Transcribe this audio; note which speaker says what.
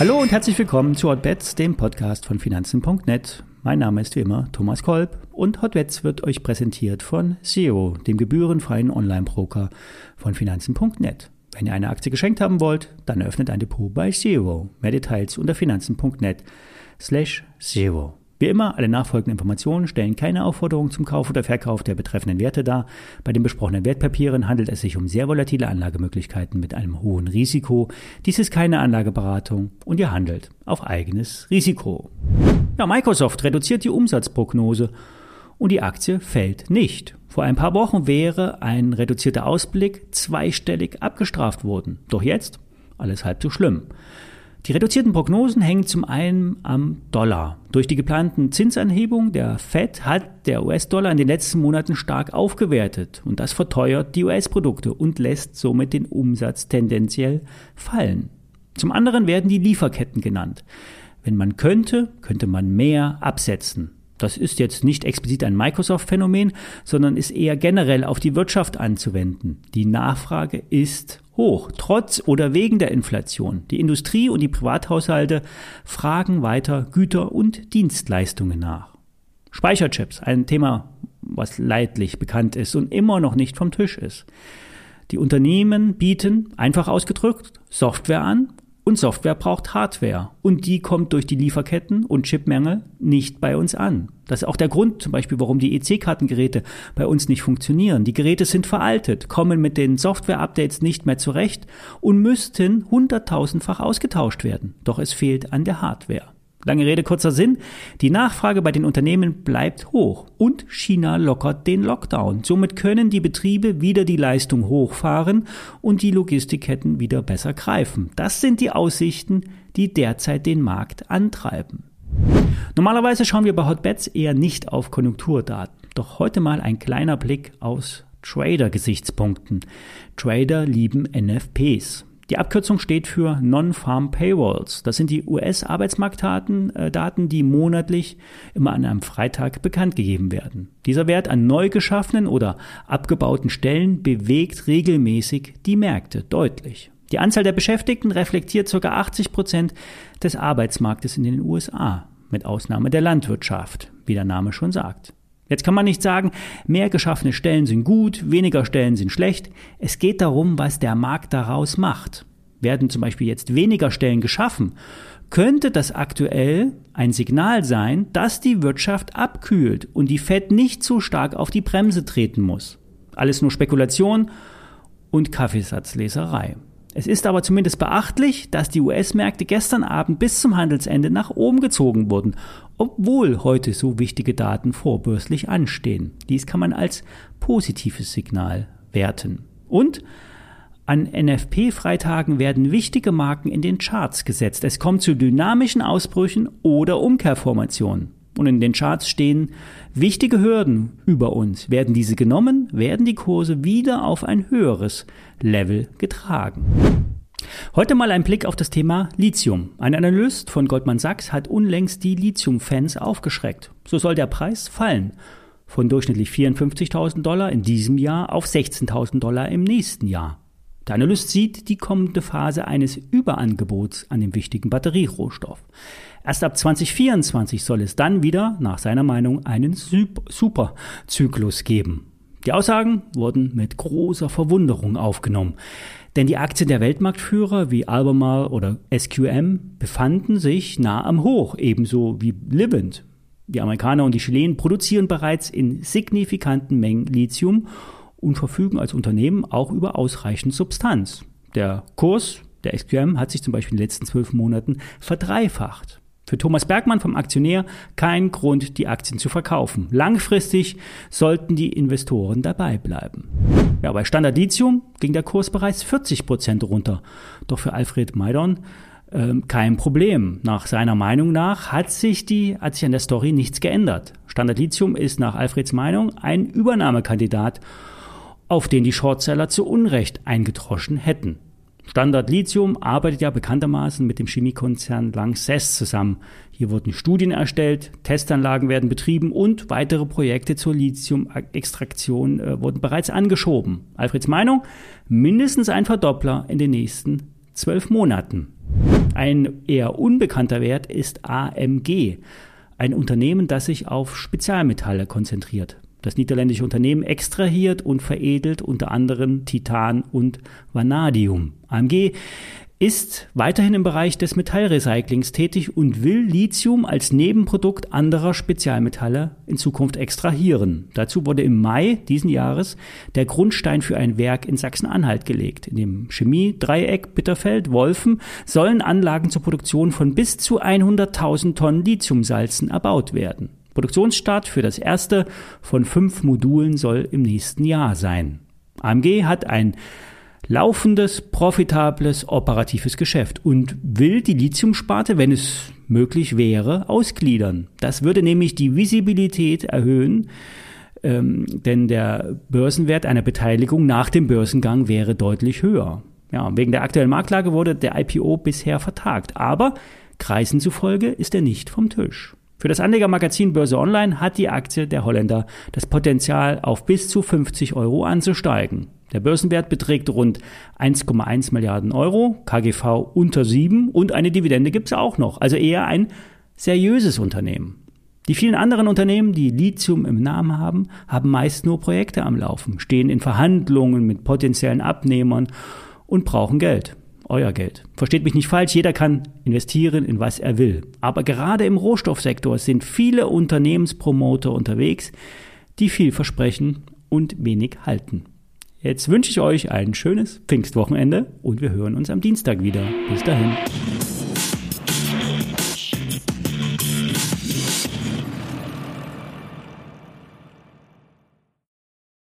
Speaker 1: Hallo und herzlich willkommen zu Hotbets, dem Podcast von Finanzen.net. Mein Name ist wie immer Thomas Kolb und Hotbets wird euch präsentiert von Zero, dem gebührenfreien Online-Broker von Finanzen.net. Wenn ihr eine Aktie geschenkt haben wollt, dann öffnet ein Depot bei Zero. Mehr Details unter Finanzen.net slash Zero. Wie immer, alle nachfolgenden Informationen stellen keine Aufforderung zum Kauf oder Verkauf der betreffenden Werte dar. Bei den besprochenen Wertpapieren handelt es sich um sehr volatile Anlagemöglichkeiten mit einem hohen Risiko. Dies ist keine Anlageberatung und ihr handelt auf eigenes Risiko. Ja, Microsoft reduziert die Umsatzprognose und die Aktie fällt nicht. Vor ein paar Wochen wäre ein reduzierter Ausblick zweistellig abgestraft worden. Doch jetzt alles halb so schlimm. Die reduzierten Prognosen hängen zum einen am Dollar. Durch die geplanten Zinsanhebungen der Fed hat der US-Dollar in den letzten Monaten stark aufgewertet und das verteuert die US-Produkte und lässt somit den Umsatz tendenziell fallen. Zum anderen werden die Lieferketten genannt. Wenn man könnte, könnte man mehr absetzen. Das ist jetzt nicht explizit ein Microsoft-Phänomen, sondern ist eher generell auf die Wirtschaft anzuwenden. Die Nachfrage ist hoch, trotz oder wegen der Inflation. Die Industrie und die Privathaushalte fragen weiter Güter und Dienstleistungen nach. Speicherchips, ein Thema, was leidlich bekannt ist und immer noch nicht vom Tisch ist. Die Unternehmen bieten, einfach ausgedrückt, Software an und Software braucht Hardware. Und die kommt durch die Lieferketten und Chipmängel nicht bei uns an. Das ist auch der Grund zum Beispiel, warum die EC-Kartengeräte bei uns nicht funktionieren. Die Geräte sind veraltet, kommen mit den Software-Updates nicht mehr zurecht und müssten hunderttausendfach ausgetauscht werden. Doch es fehlt an der Hardware. Lange Rede, kurzer Sinn. Die Nachfrage bei den Unternehmen bleibt hoch und China lockert den Lockdown. Somit können die Betriebe wieder die Leistung hochfahren und die Logistikketten wieder besser greifen. Das sind die Aussichten, die derzeit den Markt antreiben. Normalerweise schauen wir bei Hotbets eher nicht auf Konjunkturdaten. Doch heute mal ein kleiner Blick aus Trader-Gesichtspunkten. Trader lieben NFPs. Die Abkürzung steht für Non-Farm Payrolls. Das sind die US-Arbeitsmarktdaten, äh, Daten, die monatlich immer an einem Freitag bekannt gegeben werden. Dieser Wert an neu geschaffenen oder abgebauten Stellen bewegt regelmäßig die Märkte deutlich. Die Anzahl der Beschäftigten reflektiert ca. 80 Prozent des Arbeitsmarktes in den USA, mit Ausnahme der Landwirtschaft, wie der Name schon sagt. Jetzt kann man nicht sagen, mehr geschaffene Stellen sind gut, weniger Stellen sind schlecht. Es geht darum, was der Markt daraus macht. Werden zum Beispiel jetzt weniger Stellen geschaffen, könnte das aktuell ein Signal sein, dass die Wirtschaft abkühlt und die Fed nicht so stark auf die Bremse treten muss. Alles nur Spekulation und Kaffeesatzleserei. Es ist aber zumindest beachtlich, dass die US-Märkte gestern Abend bis zum Handelsende nach oben gezogen wurden, obwohl heute so wichtige Daten vorbörslich anstehen. Dies kann man als positives Signal werten. Und an NFP-Freitagen werden wichtige Marken in den Charts gesetzt. Es kommt zu dynamischen Ausbrüchen oder Umkehrformationen. Und in den Charts stehen wichtige Hürden über uns. Werden diese genommen, werden die Kurse wieder auf ein höheres Level getragen. Heute mal ein Blick auf das Thema Lithium. Ein Analyst von Goldman Sachs hat unlängst die Lithium-Fans aufgeschreckt. So soll der Preis fallen. Von durchschnittlich 54.000 Dollar in diesem Jahr auf 16.000 Dollar im nächsten Jahr. Der Analyst sieht die kommende Phase eines Überangebots an dem wichtigen Batterierohstoff. Erst ab 2024 soll es dann wieder, nach seiner Meinung, einen Superzyklus geben. Die Aussagen wurden mit großer Verwunderung aufgenommen, denn die Aktien der Weltmarktführer wie Albemarle oder SQM befanden sich nah am Hoch, ebenso wie Livent. Die Amerikaner und die Chilenen produzieren bereits in signifikanten Mengen Lithium und verfügen als Unternehmen auch über ausreichend Substanz. Der Kurs der SQM hat sich zum Beispiel in den letzten zwölf Monaten verdreifacht. Für Thomas Bergmann vom Aktionär kein Grund, die Aktien zu verkaufen. Langfristig sollten die Investoren dabei bleiben. Ja, bei Standard Lithium ging der Kurs bereits 40 Prozent runter. Doch für Alfred Maidon äh, kein Problem. Nach seiner Meinung nach hat sich, die, hat sich an der Story nichts geändert. Standard Lithium ist nach Alfreds Meinung ein Übernahmekandidat, auf den die Shortseller zu Unrecht eingetroschen hätten. Standard Lithium arbeitet ja bekanntermaßen mit dem Chemiekonzern Lanxess zusammen. Hier wurden Studien erstellt, Testanlagen werden betrieben und weitere Projekte zur Lithium-Extraktion äh, wurden bereits angeschoben. Alfreds Meinung, mindestens ein Verdoppler in den nächsten zwölf Monaten. Ein eher unbekannter Wert ist AMG, ein Unternehmen, das sich auf Spezialmetalle konzentriert. Das niederländische Unternehmen extrahiert und veredelt unter anderem Titan und Vanadium. AMG ist weiterhin im Bereich des Metallrecyclings tätig und will Lithium als Nebenprodukt anderer Spezialmetalle in Zukunft extrahieren. Dazu wurde im Mai diesen Jahres der Grundstein für ein Werk in Sachsen-Anhalt gelegt. In dem Chemie-Dreieck Bitterfeld-Wolfen sollen Anlagen zur Produktion von bis zu 100.000 Tonnen Lithiumsalzen erbaut werden. Produktionsstart für das erste von fünf Modulen soll im nächsten Jahr sein. AMG hat ein laufendes, profitables, operatives Geschäft und will die Lithiumsparte, wenn es möglich wäre, ausgliedern. Das würde nämlich die Visibilität erhöhen, ähm, denn der Börsenwert einer Beteiligung nach dem Börsengang wäre deutlich höher. Ja, wegen der aktuellen Marktlage wurde der IPO bisher vertagt, aber Kreisen zufolge ist er nicht vom Tisch. Für das Anlegermagazin Börse Online hat die Aktie der Holländer das Potenzial, auf bis zu 50 Euro anzusteigen. Der Börsenwert beträgt rund 1,1 Milliarden Euro, KGV unter 7 und eine Dividende gibt es auch noch. Also eher ein seriöses Unternehmen. Die vielen anderen Unternehmen, die Lithium im Namen haben, haben meist nur Projekte am Laufen, stehen in Verhandlungen mit potenziellen Abnehmern und brauchen Geld euer Geld. Versteht mich nicht falsch, jeder kann investieren in was er will. Aber gerade im Rohstoffsektor sind viele Unternehmenspromoter unterwegs, die viel versprechen und wenig halten. Jetzt wünsche ich euch ein schönes Pfingstwochenende und wir hören uns am Dienstag wieder. Bis dahin.